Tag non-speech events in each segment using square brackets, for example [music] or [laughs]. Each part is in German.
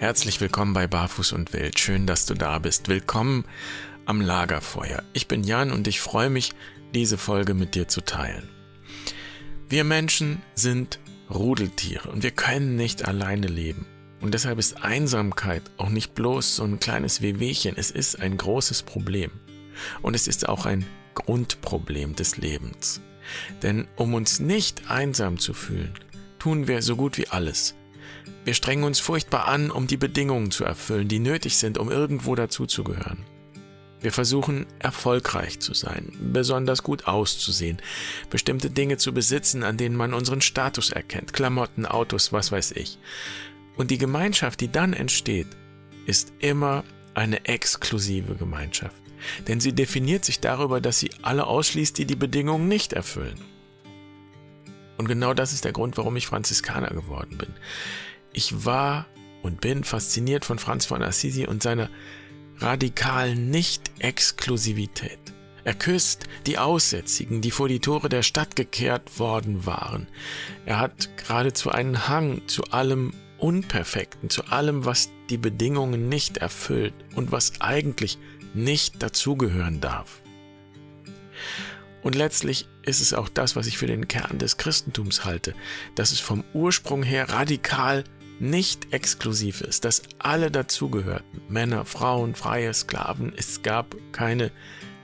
Herzlich willkommen bei Barfuß und Wild. Schön, dass du da bist. Willkommen am Lagerfeuer. Ich bin Jan und ich freue mich, diese Folge mit dir zu teilen. Wir Menschen sind Rudeltiere und wir können nicht alleine leben. Und deshalb ist Einsamkeit auch nicht bloß so ein kleines Wehwehchen, es ist ein großes Problem. Und es ist auch ein Grundproblem des Lebens. Denn um uns nicht einsam zu fühlen, tun wir so gut wie alles. Wir strengen uns furchtbar an, um die Bedingungen zu erfüllen, die nötig sind, um irgendwo dazuzugehören. Wir versuchen erfolgreich zu sein, besonders gut auszusehen, bestimmte Dinge zu besitzen, an denen man unseren Status erkennt, Klamotten, Autos, was weiß ich. Und die Gemeinschaft, die dann entsteht, ist immer eine exklusive Gemeinschaft. Denn sie definiert sich darüber, dass sie alle ausschließt, die die Bedingungen nicht erfüllen. Und genau das ist der Grund, warum ich Franziskaner geworden bin. Ich war und bin fasziniert von Franz von Assisi und seiner radikalen Nicht-Exklusivität. Er küsst die Aussätzigen, die vor die Tore der Stadt gekehrt worden waren. Er hat geradezu einen Hang zu allem Unperfekten, zu allem, was die Bedingungen nicht erfüllt und was eigentlich nicht dazugehören darf. Und letztlich ist es auch das, was ich für den Kern des Christentums halte, dass es vom Ursprung her radikal nicht exklusiv ist, dass alle dazugehörten, Männer, Frauen, freie Sklaven, es gab keine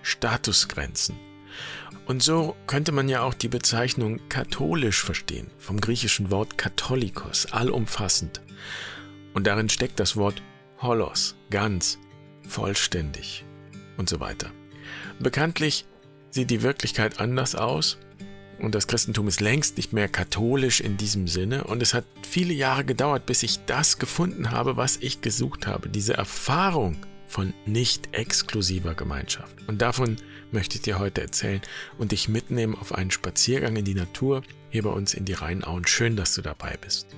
Statusgrenzen. Und so könnte man ja auch die Bezeichnung katholisch verstehen, vom griechischen Wort katholikos, allumfassend. Und darin steckt das Wort holos, ganz, vollständig und so weiter. Bekanntlich sieht die Wirklichkeit anders aus und das Christentum ist längst nicht mehr katholisch in diesem Sinne. Und es hat viele Jahre gedauert, bis ich das gefunden habe, was ich gesucht habe. Diese Erfahrung von nicht exklusiver Gemeinschaft. Und davon möchte ich dir heute erzählen und dich mitnehmen auf einen Spaziergang in die Natur hier bei uns in die Rheinauen. Schön, dass du dabei bist.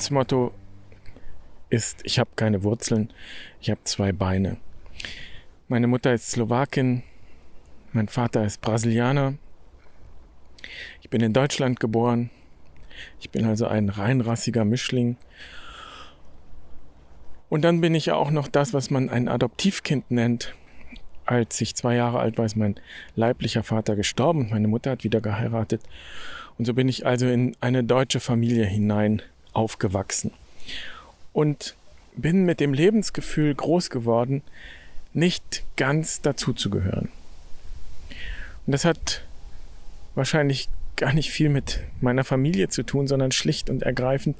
Lebensmotto ist, ich habe keine Wurzeln, ich habe zwei Beine. Meine Mutter ist Slowakin, mein Vater ist Brasilianer. Ich bin in Deutschland geboren. Ich bin also ein reinrassiger Mischling. Und dann bin ich ja auch noch das, was man ein Adoptivkind nennt. Als ich zwei Jahre alt war, ist mein leiblicher Vater gestorben. Meine Mutter hat wieder geheiratet. Und so bin ich also in eine deutsche Familie hinein aufgewachsen und bin mit dem Lebensgefühl groß geworden, nicht ganz dazuzugehören. Und das hat wahrscheinlich gar nicht viel mit meiner Familie zu tun, sondern schlicht und ergreifend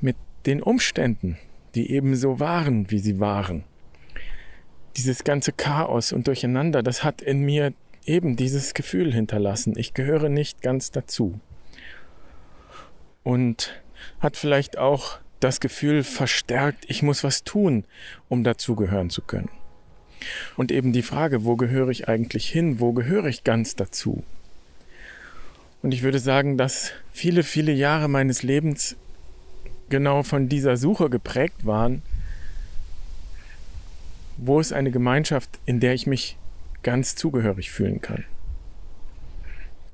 mit den Umständen, die eben so waren, wie sie waren. Dieses ganze Chaos und Durcheinander, das hat in mir eben dieses Gefühl hinterlassen. Ich gehöre nicht ganz dazu. Und hat vielleicht auch das Gefühl verstärkt, ich muss was tun, um dazugehören zu können. Und eben die Frage, wo gehöre ich eigentlich hin, wo gehöre ich ganz dazu? Und ich würde sagen, dass viele, viele Jahre meines Lebens genau von dieser Suche geprägt waren, wo ist eine Gemeinschaft, in der ich mich ganz zugehörig fühlen kann.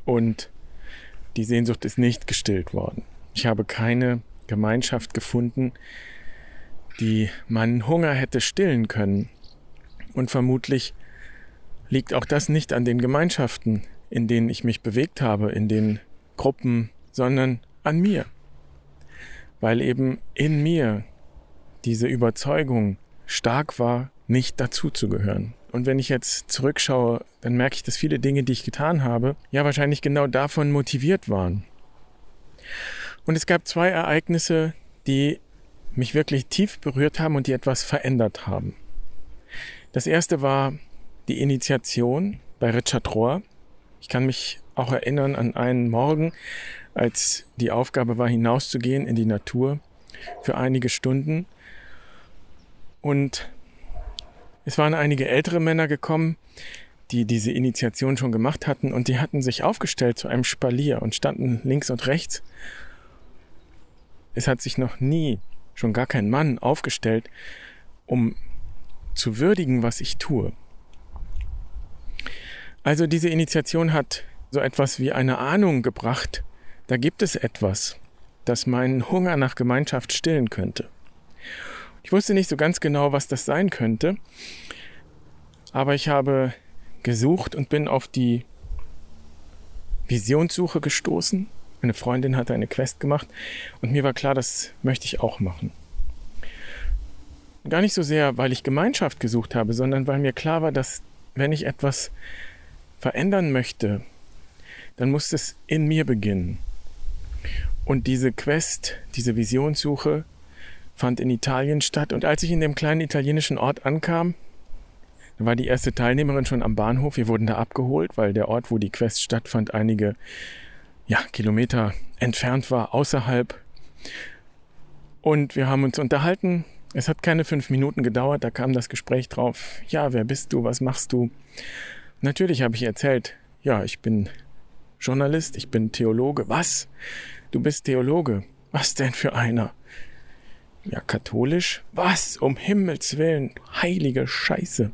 Und die Sehnsucht ist nicht gestillt worden. Ich habe keine Gemeinschaft gefunden, die meinen Hunger hätte stillen können. Und vermutlich liegt auch das nicht an den Gemeinschaften, in denen ich mich bewegt habe, in den Gruppen, sondern an mir. Weil eben in mir diese Überzeugung stark war, nicht dazuzugehören. Und wenn ich jetzt zurückschaue, dann merke ich, dass viele Dinge, die ich getan habe, ja wahrscheinlich genau davon motiviert waren. Und es gab zwei Ereignisse, die mich wirklich tief berührt haben und die etwas verändert haben. Das erste war die Initiation bei Richard Rohr. Ich kann mich auch erinnern an einen Morgen, als die Aufgabe war, hinauszugehen in die Natur für einige Stunden. Und es waren einige ältere Männer gekommen, die diese Initiation schon gemacht hatten und die hatten sich aufgestellt zu einem Spalier und standen links und rechts. Es hat sich noch nie, schon gar kein Mann, aufgestellt, um zu würdigen, was ich tue. Also diese Initiation hat so etwas wie eine Ahnung gebracht, da gibt es etwas, das meinen Hunger nach Gemeinschaft stillen könnte. Ich wusste nicht so ganz genau, was das sein könnte, aber ich habe gesucht und bin auf die Visionssuche gestoßen. Eine Freundin hatte eine Quest gemacht und mir war klar, das möchte ich auch machen. Gar nicht so sehr, weil ich Gemeinschaft gesucht habe, sondern weil mir klar war, dass wenn ich etwas verändern möchte, dann muss es in mir beginnen. Und diese Quest, diese Visionssuche fand in Italien statt. Und als ich in dem kleinen italienischen Ort ankam, da war die erste Teilnehmerin schon am Bahnhof. Wir wurden da abgeholt, weil der Ort, wo die Quest stattfand, einige ja, Kilometer entfernt war, außerhalb. Und wir haben uns unterhalten. Es hat keine fünf Minuten gedauert, da kam das Gespräch drauf. Ja, wer bist du? Was machst du? Natürlich habe ich erzählt, ja, ich bin Journalist, ich bin Theologe. Was? Du bist Theologe? Was denn für einer? Ja, katholisch? Was? Um Himmels willen, heilige Scheiße.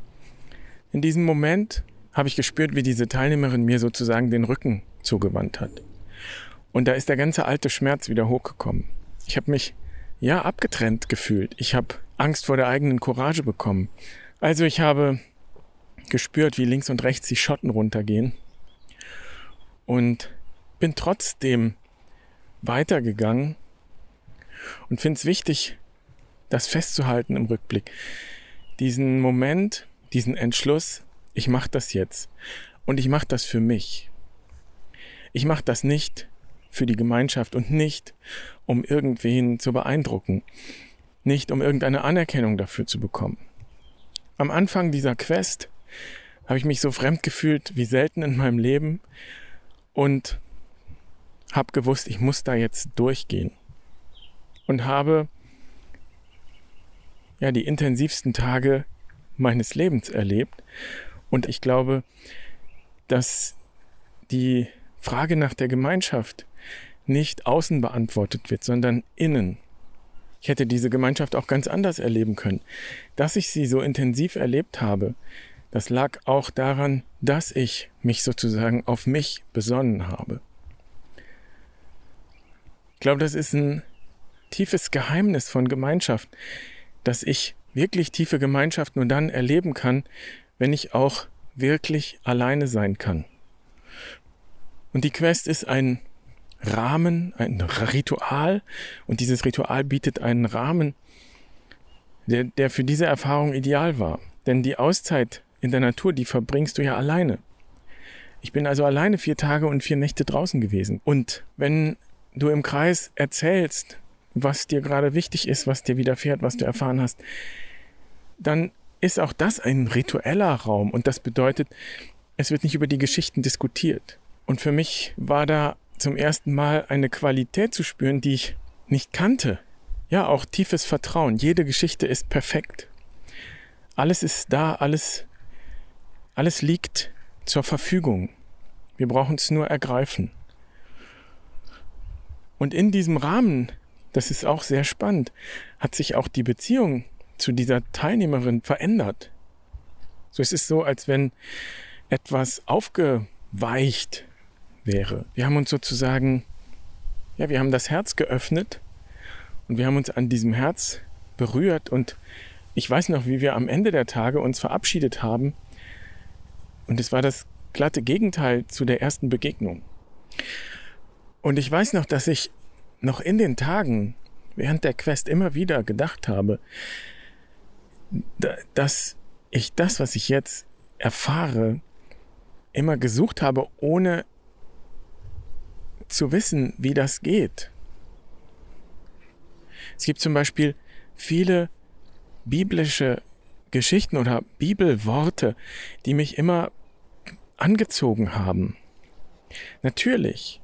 In diesem Moment habe ich gespürt, wie diese Teilnehmerin mir sozusagen den Rücken zugewandt hat. Und da ist der ganze alte Schmerz wieder hochgekommen. Ich habe mich ja abgetrennt gefühlt. Ich habe Angst vor der eigenen Courage bekommen. Also ich habe gespürt, wie links und rechts die Schotten runtergehen und bin trotzdem weitergegangen und finde es wichtig, das festzuhalten im Rückblick. Diesen Moment, diesen Entschluss, ich mache das jetzt und ich mache das für mich. Ich mache das nicht für die Gemeinschaft und nicht, um irgendwen zu beeindrucken, nicht um irgendeine Anerkennung dafür zu bekommen. Am Anfang dieser Quest habe ich mich so fremd gefühlt wie selten in meinem Leben und habe gewusst, ich muss da jetzt durchgehen und habe ja die intensivsten Tage meines Lebens erlebt und ich glaube, dass die Frage nach der Gemeinschaft nicht außen beantwortet wird, sondern innen. Ich hätte diese Gemeinschaft auch ganz anders erleben können. Dass ich sie so intensiv erlebt habe, das lag auch daran, dass ich mich sozusagen auf mich besonnen habe. Ich glaube, das ist ein tiefes Geheimnis von Gemeinschaft, dass ich wirklich tiefe Gemeinschaft nur dann erleben kann, wenn ich auch wirklich alleine sein kann. Und die Quest ist ein Rahmen, ein Ritual, und dieses Ritual bietet einen Rahmen, der, der für diese Erfahrung ideal war. Denn die Auszeit in der Natur, die verbringst du ja alleine. Ich bin also alleine vier Tage und vier Nächte draußen gewesen. Und wenn du im Kreis erzählst, was dir gerade wichtig ist, was dir widerfährt, was du erfahren hast, dann ist auch das ein ritueller Raum. Und das bedeutet, es wird nicht über die Geschichten diskutiert. Und für mich war da zum ersten Mal eine Qualität zu spüren, die ich nicht kannte. Ja, auch tiefes Vertrauen. Jede Geschichte ist perfekt. Alles ist da, alles alles liegt zur Verfügung. Wir brauchen es nur ergreifen. Und in diesem Rahmen, das ist auch sehr spannend, hat sich auch die Beziehung zu dieser Teilnehmerin verändert. So es ist so, als wenn etwas aufgeweicht wäre. Wir haben uns sozusagen, ja, wir haben das Herz geöffnet und wir haben uns an diesem Herz berührt und ich weiß noch, wie wir am Ende der Tage uns verabschiedet haben und es war das glatte Gegenteil zu der ersten Begegnung. Und ich weiß noch, dass ich noch in den Tagen während der Quest immer wieder gedacht habe, dass ich das, was ich jetzt erfahre, immer gesucht habe, ohne zu wissen, wie das geht. Es gibt zum Beispiel viele biblische Geschichten oder Bibelworte, die mich immer angezogen haben. Natürlich.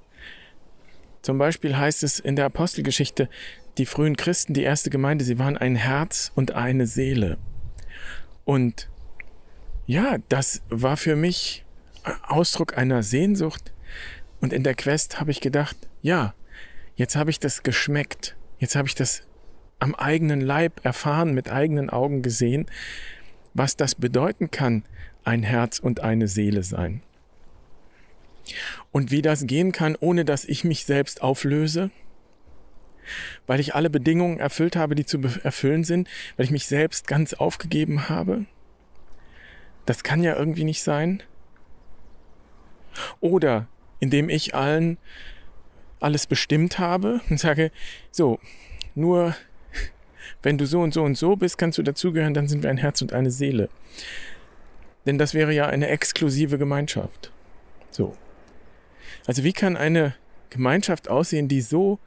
Zum Beispiel heißt es in der Apostelgeschichte, die frühen Christen, die erste Gemeinde, sie waren ein Herz und eine Seele. Und ja, das war für mich Ausdruck einer Sehnsucht. Und in der Quest habe ich gedacht, ja, jetzt habe ich das geschmeckt. Jetzt habe ich das am eigenen Leib erfahren, mit eigenen Augen gesehen, was das bedeuten kann, ein Herz und eine Seele sein. Und wie das gehen kann, ohne dass ich mich selbst auflöse, weil ich alle Bedingungen erfüllt habe, die zu erfüllen sind, weil ich mich selbst ganz aufgegeben habe. Das kann ja irgendwie nicht sein. Oder indem ich allen alles bestimmt habe und sage, so, nur wenn du so und so und so bist, kannst du dazugehören, dann sind wir ein Herz und eine Seele. Denn das wäre ja eine exklusive Gemeinschaft. So. Also wie kann eine Gemeinschaft aussehen, die so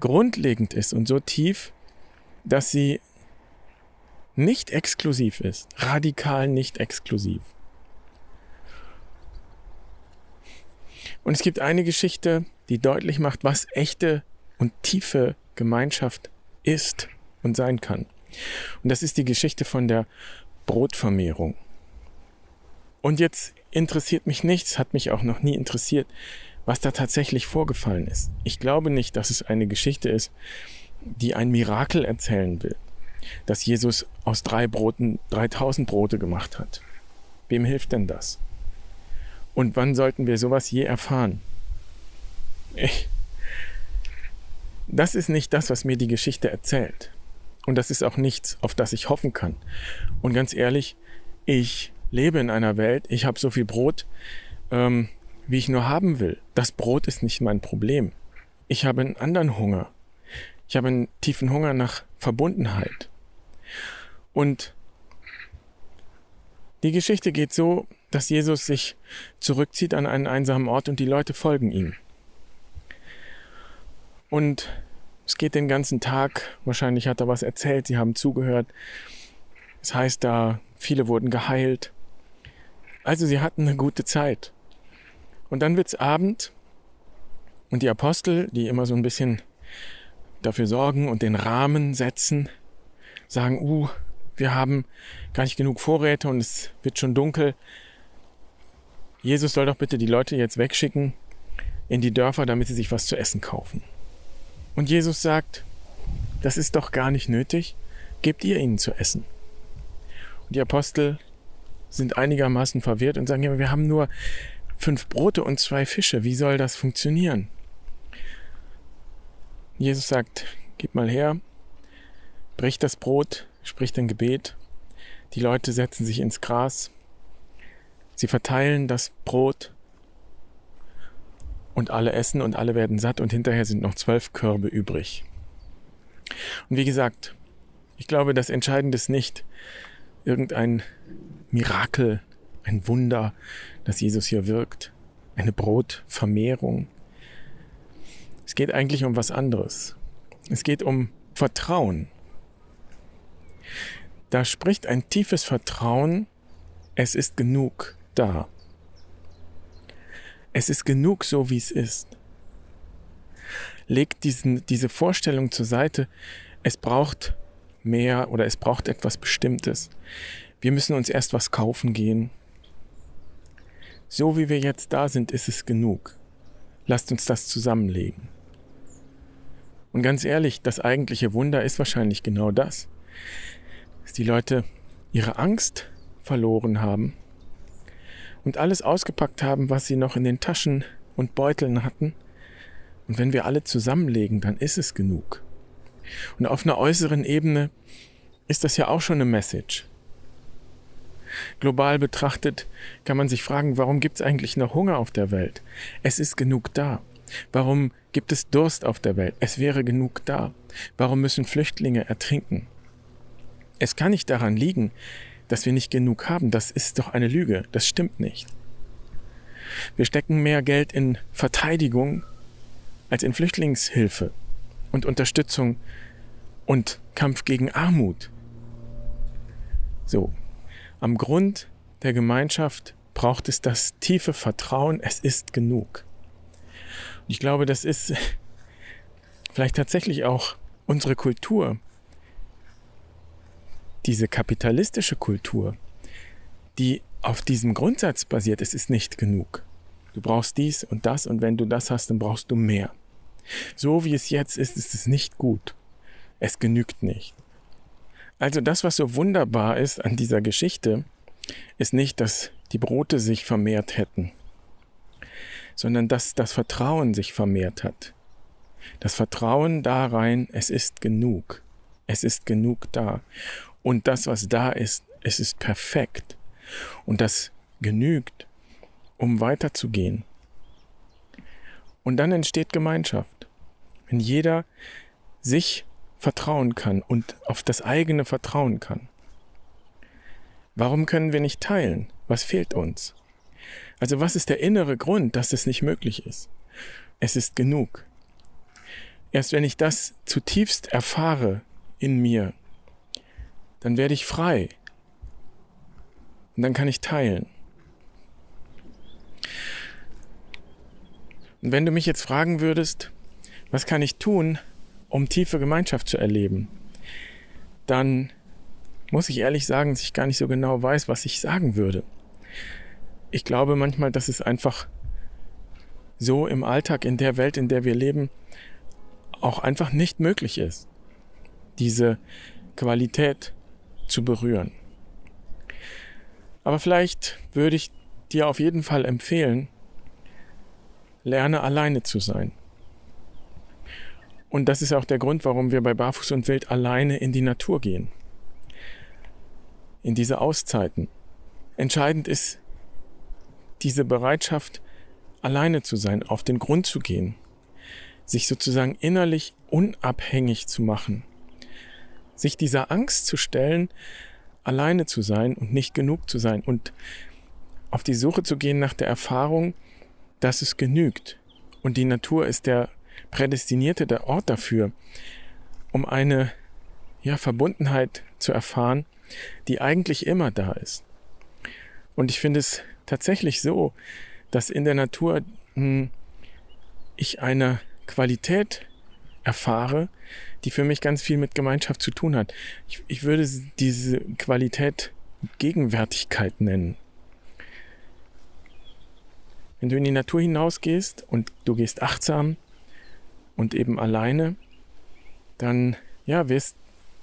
grundlegend ist und so tief, dass sie nicht exklusiv ist, radikal nicht exklusiv. Und es gibt eine Geschichte, die deutlich macht, was echte und tiefe Gemeinschaft ist und sein kann. Und das ist die Geschichte von der Brotvermehrung. Und jetzt interessiert mich nichts, hat mich auch noch nie interessiert, was da tatsächlich vorgefallen ist. Ich glaube nicht, dass es eine Geschichte ist, die ein Mirakel erzählen will, dass Jesus aus drei Broten 3000 Brote gemacht hat. Wem hilft denn das? Und wann sollten wir sowas je erfahren? Ich, das ist nicht das, was mir die Geschichte erzählt. Und das ist auch nichts, auf das ich hoffen kann. Und ganz ehrlich, ich lebe in einer Welt, ich habe so viel Brot, ähm, wie ich nur haben will. Das Brot ist nicht mein Problem. Ich habe einen anderen Hunger. Ich habe einen tiefen Hunger nach Verbundenheit. Und die Geschichte geht so, dass Jesus sich zurückzieht an einen einsamen Ort und die Leute folgen ihm. Und es geht den ganzen Tag, wahrscheinlich hat er was erzählt, sie haben zugehört. Es das heißt da, viele wurden geheilt. Also sie hatten eine gute Zeit. Und dann wird's Abend und die Apostel, die immer so ein bisschen dafür sorgen und den Rahmen setzen, sagen, uh, wir haben gar nicht genug Vorräte und es wird schon dunkel. Jesus soll doch bitte die Leute jetzt wegschicken in die Dörfer, damit sie sich was zu essen kaufen. Und Jesus sagt, das ist doch gar nicht nötig, gebt ihr ihnen zu essen. Und die Apostel sind einigermaßen verwirrt und sagen, ja, wir haben nur fünf Brote und zwei Fische. Wie soll das funktionieren? Jesus sagt, gib mal her, bricht das Brot, spricht ein Gebet. Die Leute setzen sich ins Gras. Sie verteilen das Brot und alle essen und alle werden satt und hinterher sind noch zwölf Körbe übrig. Und wie gesagt, ich glaube, das Entscheidende ist nicht irgendein Mirakel, ein Wunder, dass Jesus hier wirkt, eine Brotvermehrung. Es geht eigentlich um was anderes. Es geht um Vertrauen. Da spricht ein tiefes Vertrauen, es ist genug da. Es ist genug so, wie es ist. Legt diesen, diese Vorstellung zur Seite, es braucht mehr oder es braucht etwas Bestimmtes. Wir müssen uns erst was kaufen gehen. So wie wir jetzt da sind, ist es genug. Lasst uns das zusammenlegen. Und ganz ehrlich, das eigentliche Wunder ist wahrscheinlich genau das, dass die Leute ihre Angst verloren haben und alles ausgepackt haben, was sie noch in den Taschen und Beuteln hatten. Und wenn wir alle zusammenlegen, dann ist es genug. Und auf einer äußeren Ebene ist das ja auch schon eine Message. Global betrachtet kann man sich fragen, warum gibt es eigentlich noch Hunger auf der Welt? Es ist genug da. Warum gibt es Durst auf der Welt? Es wäre genug da. Warum müssen Flüchtlinge ertrinken? Es kann nicht daran liegen, dass wir nicht genug haben. Das ist doch eine Lüge. Das stimmt nicht. Wir stecken mehr Geld in Verteidigung als in Flüchtlingshilfe und Unterstützung und Kampf gegen Armut. So, am Grund der Gemeinschaft braucht es das tiefe Vertrauen, es ist genug. Und ich glaube, das ist [laughs] vielleicht tatsächlich auch unsere Kultur, diese kapitalistische Kultur, die auf diesem Grundsatz basiert, es ist nicht genug. Du brauchst dies und das und wenn du das hast, dann brauchst du mehr. So wie es jetzt ist, ist es nicht gut. Es genügt nicht. Also das, was so wunderbar ist an dieser Geschichte, ist nicht, dass die Brote sich vermehrt hätten, sondern dass das Vertrauen sich vermehrt hat. Das Vertrauen da rein, es ist genug. Es ist genug da. Und das, was da ist, es ist perfekt. Und das genügt, um weiterzugehen. Und dann entsteht Gemeinschaft. Wenn jeder sich vertrauen kann und auf das eigene vertrauen kann. Warum können wir nicht teilen? Was fehlt uns? Also was ist der innere Grund, dass es nicht möglich ist? Es ist genug. Erst wenn ich das zutiefst erfahre in mir, dann werde ich frei. Und dann kann ich teilen. Und wenn du mich jetzt fragen würdest, was kann ich tun, um tiefe Gemeinschaft zu erleben, dann muss ich ehrlich sagen, dass ich gar nicht so genau weiß, was ich sagen würde. Ich glaube manchmal, dass es einfach so im Alltag, in der Welt, in der wir leben, auch einfach nicht möglich ist, diese Qualität zu berühren. Aber vielleicht würde ich dir auf jeden Fall empfehlen, lerne alleine zu sein. Und das ist auch der Grund, warum wir bei Barfuß und Wild alleine in die Natur gehen. In diese Auszeiten. Entscheidend ist diese Bereitschaft, alleine zu sein, auf den Grund zu gehen, sich sozusagen innerlich unabhängig zu machen, sich dieser Angst zu stellen, alleine zu sein und nicht genug zu sein und auf die Suche zu gehen nach der Erfahrung, dass es genügt. Und die Natur ist der prädestinierte der Ort dafür, um eine ja, Verbundenheit zu erfahren, die eigentlich immer da ist. Und ich finde es tatsächlich so, dass in der Natur hm, ich eine Qualität erfahre, die für mich ganz viel mit Gemeinschaft zu tun hat. Ich, ich würde diese Qualität Gegenwärtigkeit nennen. Wenn du in die Natur hinausgehst und du gehst achtsam und eben alleine, dann ja, wirst,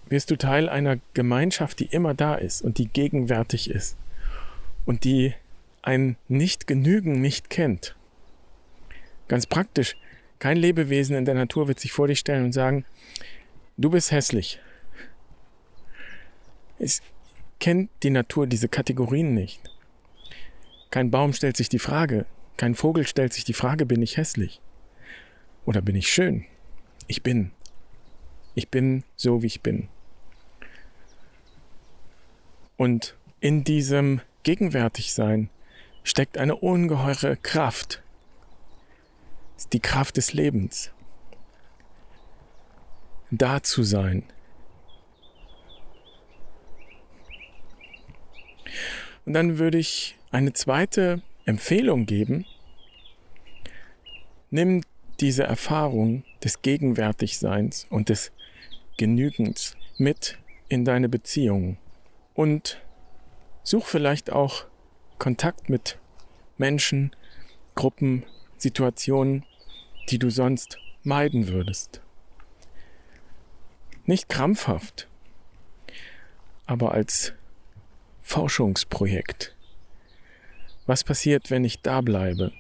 wirst du Teil einer Gemeinschaft, die immer da ist und die gegenwärtig ist und die ein Nicht-Genügen nicht kennt. Ganz praktisch, kein Lebewesen in der Natur wird sich vor dich stellen und sagen, du bist hässlich. Es kennt die Natur diese Kategorien nicht. Kein Baum stellt sich die Frage, kein Vogel stellt sich die Frage, bin ich hässlich? Oder bin ich schön? Ich bin. Ich bin so, wie ich bin. Und in diesem Gegenwärtigsein steckt eine ungeheure Kraft, ist die Kraft des Lebens. Da zu sein. Und dann würde ich eine zweite Empfehlung geben. Nimm diese Erfahrung des Gegenwärtigseins und des Genügens mit in deine Beziehungen und such vielleicht auch Kontakt mit Menschen, Gruppen, Situationen, die du sonst meiden würdest. Nicht krampfhaft, aber als Forschungsprojekt. Was passiert, wenn ich da bleibe?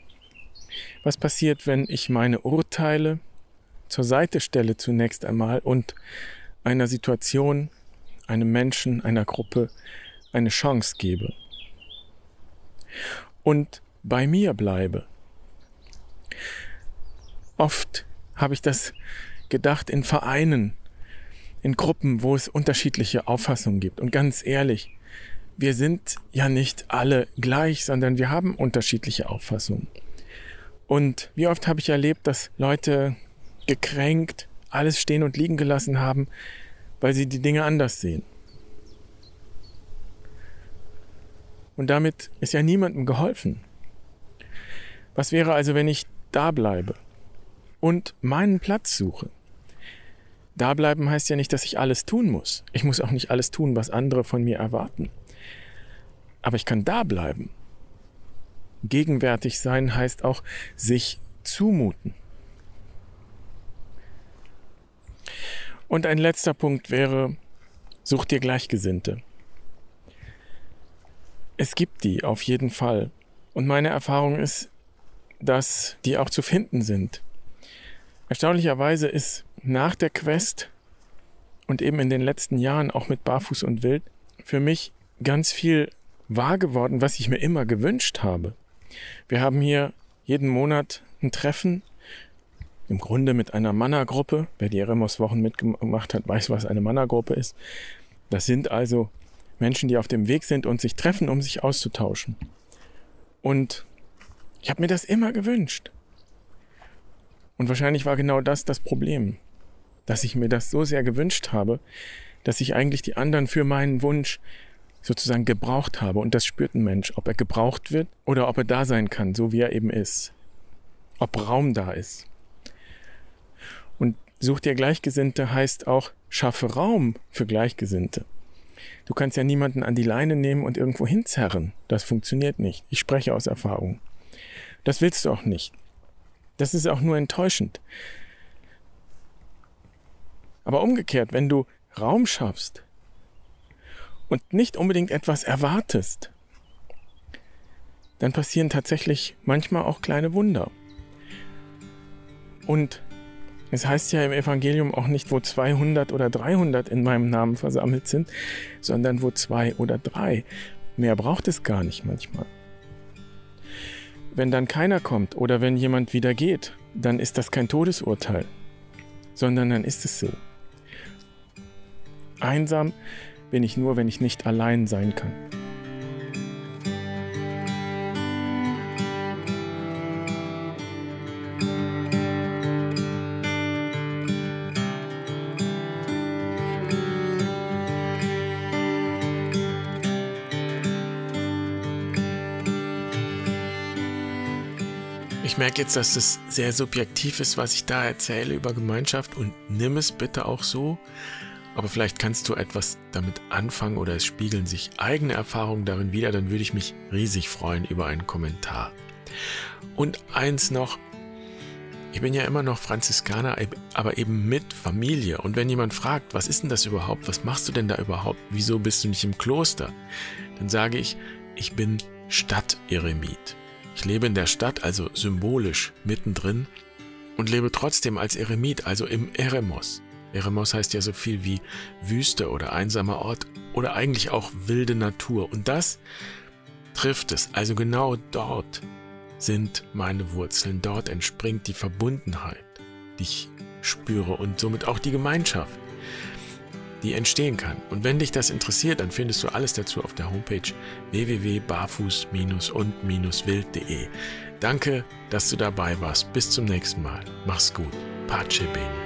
Was passiert, wenn ich meine Urteile zur Seite stelle zunächst einmal und einer Situation, einem Menschen, einer Gruppe eine Chance gebe? Und bei mir bleibe Oft habe ich das gedacht in Vereinen, in Gruppen, wo es unterschiedliche Auffassungen gibt. Und ganz ehrlich, wir sind ja nicht alle gleich, sondern wir haben unterschiedliche Auffassungen. Und wie oft habe ich erlebt, dass Leute gekränkt alles stehen und liegen gelassen haben, weil sie die Dinge anders sehen. Und damit ist ja niemandem geholfen. Was wäre also, wenn ich da bleibe und meinen Platz suche? Da bleiben heißt ja nicht, dass ich alles tun muss. Ich muss auch nicht alles tun, was andere von mir erwarten. Aber ich kann da bleiben. Gegenwärtig sein heißt auch sich zumuten. Und ein letzter Punkt wäre, such dir Gleichgesinnte. Es gibt die auf jeden Fall. Und meine Erfahrung ist, dass die auch zu finden sind. Erstaunlicherweise ist nach der Quest und eben in den letzten Jahren auch mit Barfuß und Wild für mich ganz viel wahr geworden, was ich mir immer gewünscht habe. Wir haben hier jeden Monat ein Treffen im Grunde mit einer Mannergruppe. Wer die Eremos-Wochen mitgemacht hat, weiß, was eine Mannergruppe ist. Das sind also Menschen, die auf dem Weg sind und sich treffen, um sich auszutauschen. Und ich habe mir das immer gewünscht. Und wahrscheinlich war genau das das Problem, dass ich mir das so sehr gewünscht habe, dass ich eigentlich die anderen für meinen Wunsch sozusagen gebraucht habe. Und das spürt ein Mensch, ob er gebraucht wird oder ob er da sein kann, so wie er eben ist. Ob Raum da ist. Und such dir Gleichgesinnte heißt auch, schaffe Raum für Gleichgesinnte. Du kannst ja niemanden an die Leine nehmen und irgendwo hinzerren. Das funktioniert nicht. Ich spreche aus Erfahrung. Das willst du auch nicht. Das ist auch nur enttäuschend. Aber umgekehrt, wenn du Raum schaffst und nicht unbedingt etwas erwartest, dann passieren tatsächlich manchmal auch kleine Wunder. Und es heißt ja im Evangelium auch nicht, wo 200 oder 300 in meinem Namen versammelt sind, sondern wo zwei oder drei. Mehr braucht es gar nicht manchmal. Wenn dann keiner kommt oder wenn jemand wieder geht, dann ist das kein Todesurteil, sondern dann ist es so. Einsam bin ich nur, wenn ich nicht allein sein kann. Merke jetzt, dass es sehr subjektiv ist, was ich da erzähle über Gemeinschaft und nimm es bitte auch so. Aber vielleicht kannst du etwas damit anfangen oder es spiegeln sich eigene Erfahrungen darin wieder, dann würde ich mich riesig freuen über einen Kommentar. Und eins noch, ich bin ja immer noch Franziskaner, aber eben mit Familie. Und wenn jemand fragt, was ist denn das überhaupt? Was machst du denn da überhaupt? Wieso bist du nicht im Kloster? Dann sage ich, ich bin Stadteremit. Ich lebe in der Stadt, also symbolisch mittendrin, und lebe trotzdem als Eremit, also im Eremos. Eremos heißt ja so viel wie Wüste oder einsamer Ort oder eigentlich auch wilde Natur. Und das trifft es. Also genau dort sind meine Wurzeln. Dort entspringt die Verbundenheit, die ich spüre und somit auch die Gemeinschaft die entstehen kann. Und wenn dich das interessiert, dann findest du alles dazu auf der Homepage www.barfuß-und-wild.de. Danke, dass du dabei warst. Bis zum nächsten Mal. Mach's gut. Pace bene.